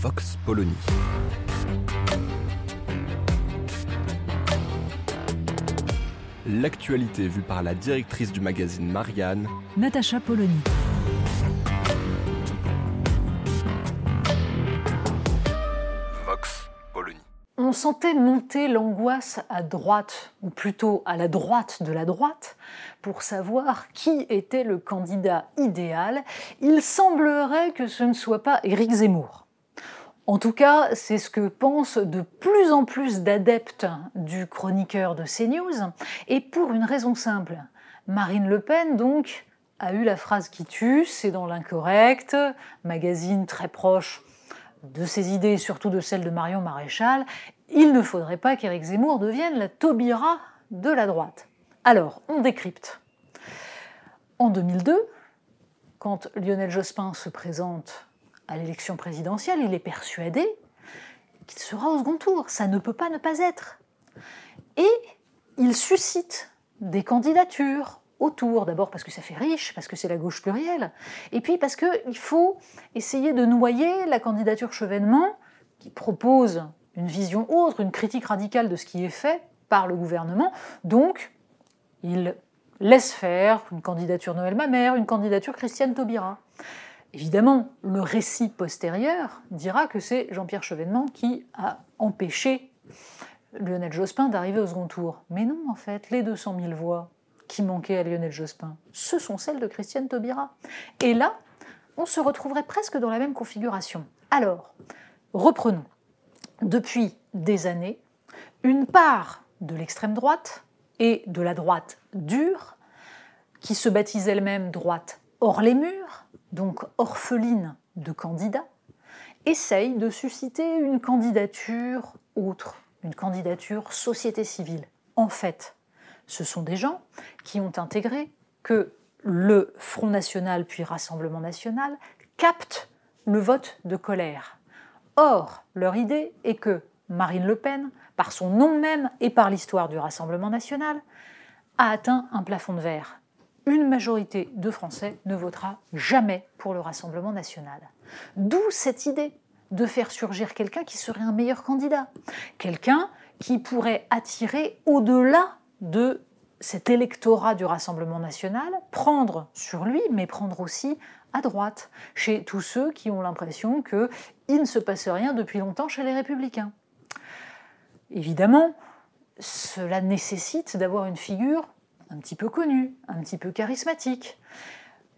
Vox Polony. L'actualité vue par la directrice du magazine Marianne, Natacha Polony. Vox Polony. On sentait monter l'angoisse à droite, ou plutôt à la droite de la droite, pour savoir qui était le candidat idéal. Il semblerait que ce ne soit pas Éric Zemmour. En tout cas, c'est ce que pensent de plus en plus d'adeptes du chroniqueur de CNews, et pour une raison simple. Marine Le Pen, donc, a eu la phrase qui tue, c'est dans l'incorrect, magazine très proche de ses idées, surtout de celles de Marion Maréchal, il ne faudrait pas qu'Éric Zemmour devienne la Taubira de la droite. Alors, on décrypte. En 2002, quand Lionel Jospin se présente à l'élection présidentielle, il est persuadé qu'il sera au second tour. Ça ne peut pas ne pas être. Et il suscite des candidatures autour, d'abord parce que ça fait riche, parce que c'est la gauche plurielle, et puis parce qu'il faut essayer de noyer la candidature Chevènement, qui propose une vision autre, une critique radicale de ce qui est fait par le gouvernement. Donc, il laisse faire une candidature Noël Mamère, une candidature Christiane Taubira. Évidemment, le récit postérieur dira que c'est Jean-Pierre Chevènement qui a empêché Lionel Jospin d'arriver au second tour. Mais non, en fait, les 200 000 voix qui manquaient à Lionel Jospin, ce sont celles de Christiane Taubira. Et là, on se retrouverait presque dans la même configuration. Alors, reprenons. Depuis des années, une part de l'extrême droite et de la droite dure, qui se baptise elle-même droite hors les murs, donc orpheline de candidats, essaye de susciter une candidature autre, une candidature société civile. En fait, ce sont des gens qui ont intégré que le Front National puis Rassemblement National captent le vote de colère. Or, leur idée est que Marine Le Pen, par son nom même et par l'histoire du Rassemblement National, a atteint un plafond de verre. Une majorité de Français ne votera jamais pour le Rassemblement national. D'où cette idée de faire surgir quelqu'un qui serait un meilleur candidat, quelqu'un qui pourrait attirer au-delà de cet électorat du Rassemblement national, prendre sur lui, mais prendre aussi à droite, chez tous ceux qui ont l'impression qu'il ne se passe rien depuis longtemps chez les républicains. Évidemment, cela nécessite d'avoir une figure un petit peu connue, un petit peu charismatique.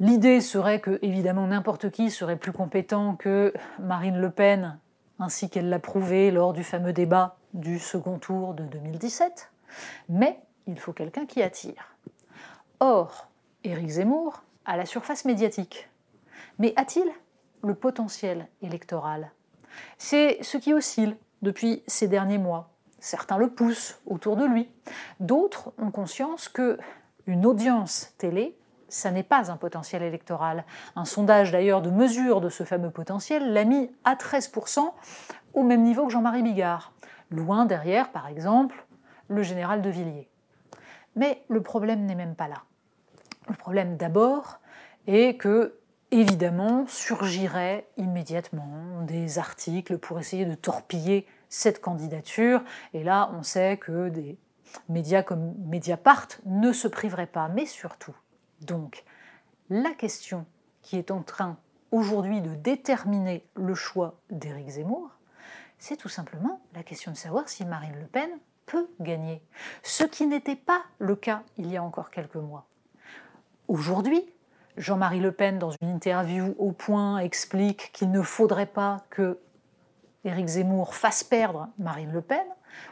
L'idée serait que, évidemment, n'importe qui serait plus compétent que Marine Le Pen, ainsi qu'elle l'a prouvé lors du fameux débat du second tour de 2017, mais il faut quelqu'un qui attire. Or, Éric Zemmour a la surface médiatique. Mais a-t-il le potentiel électoral? C'est ce qui oscille depuis ces derniers mois. Certains le poussent autour de lui. D'autres ont conscience que une audience télé, ça n'est pas un potentiel électoral. Un sondage d'ailleurs de mesure de ce fameux potentiel l'a mis à 13% au même niveau que Jean-Marie Bigard. Loin derrière, par exemple, le général de Villiers. Mais le problème n'est même pas là. Le problème d'abord est que, évidemment, surgiraient immédiatement des articles pour essayer de torpiller cette candidature. Et là, on sait que des médias comme Mediapart ne se priveraient pas. Mais surtout, donc, la question qui est en train aujourd'hui de déterminer le choix d'Éric Zemmour, c'est tout simplement la question de savoir si Marine Le Pen peut gagner, ce qui n'était pas le cas il y a encore quelques mois. Aujourd'hui, Jean-Marie Le Pen, dans une interview au point, explique qu'il ne faudrait pas que Éric Zemmour fasse perdre Marine Le Pen.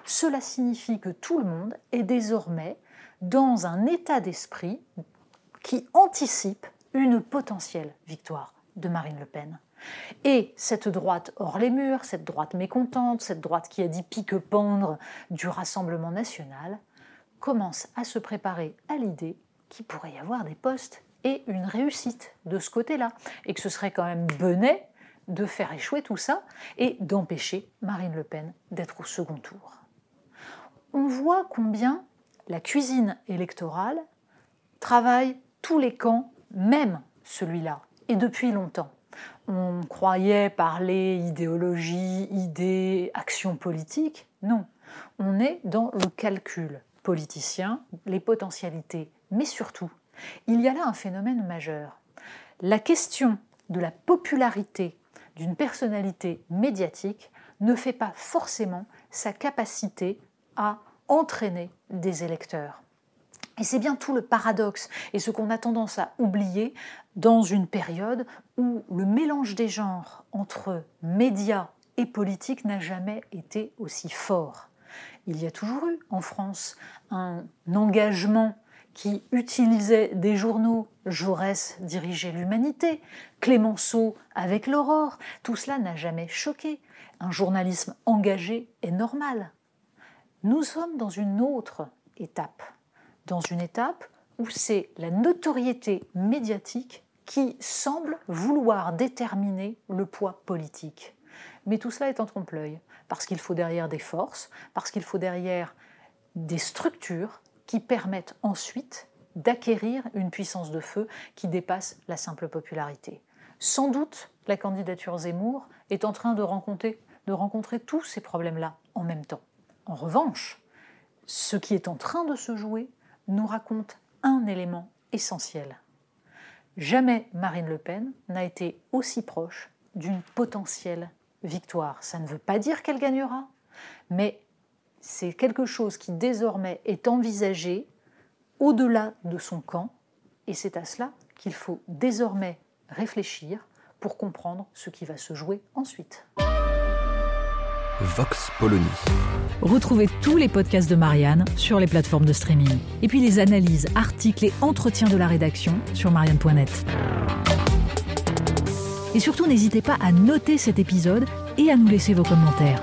Cela signifie que tout le monde est désormais dans un état d'esprit qui anticipe une potentielle victoire de Marine Le Pen. Et cette droite hors les murs, cette droite mécontente, cette droite qui a dit pique-pendre du Rassemblement national, commence à se préparer à l'idée qu'il pourrait y avoir des postes et une réussite de ce côté-là, et que ce serait quand même benet de faire échouer tout ça et d'empêcher Marine Le Pen d'être au second tour. On voit combien la cuisine électorale travaille tous les camps, même celui-là, et depuis longtemps. On croyait parler idéologie, idée, action politique. Non, on est dans le calcul politicien, les potentialités, mais surtout, il y a là un phénomène majeur. La question de la popularité d'une personnalité médiatique ne fait pas forcément sa capacité à entraîner des électeurs. Et c'est bien tout le paradoxe et ce qu'on a tendance à oublier dans une période où le mélange des genres entre médias et politique n'a jamais été aussi fort. Il y a toujours eu en France un engagement qui utilisait des journaux. Jaurès dirigeait l'humanité, Clémenceau avec l'aurore. Tout cela n'a jamais choqué. Un journalisme engagé est normal. Nous sommes dans une autre étape, dans une étape où c'est la notoriété médiatique qui semble vouloir déterminer le poids politique. Mais tout cela est en trompe-l'œil, parce qu'il faut derrière des forces, parce qu'il faut derrière des structures qui permettent ensuite d'acquérir une puissance de feu qui dépasse la simple popularité. Sans doute, la candidature Zemmour est en train de rencontrer, tous ces problèmes-là en même temps. En revanche, ce qui est en train de se jouer nous raconte un élément essentiel. Jamais Marine Le Pen n'a été aussi proche d'une potentielle victoire. Ça ne veut pas dire qu'elle gagnera, mais c'est quelque chose qui désormais est envisagé au-delà de son camp, et c'est à cela qu'il faut désormais réfléchir pour comprendre ce qui va se jouer ensuite. Vox Polony. Retrouvez tous les podcasts de Marianne sur les plateformes de streaming. Et puis les analyses, articles et entretiens de la rédaction sur marianne.net. Et surtout, n'hésitez pas à noter cet épisode et à nous laisser vos commentaires.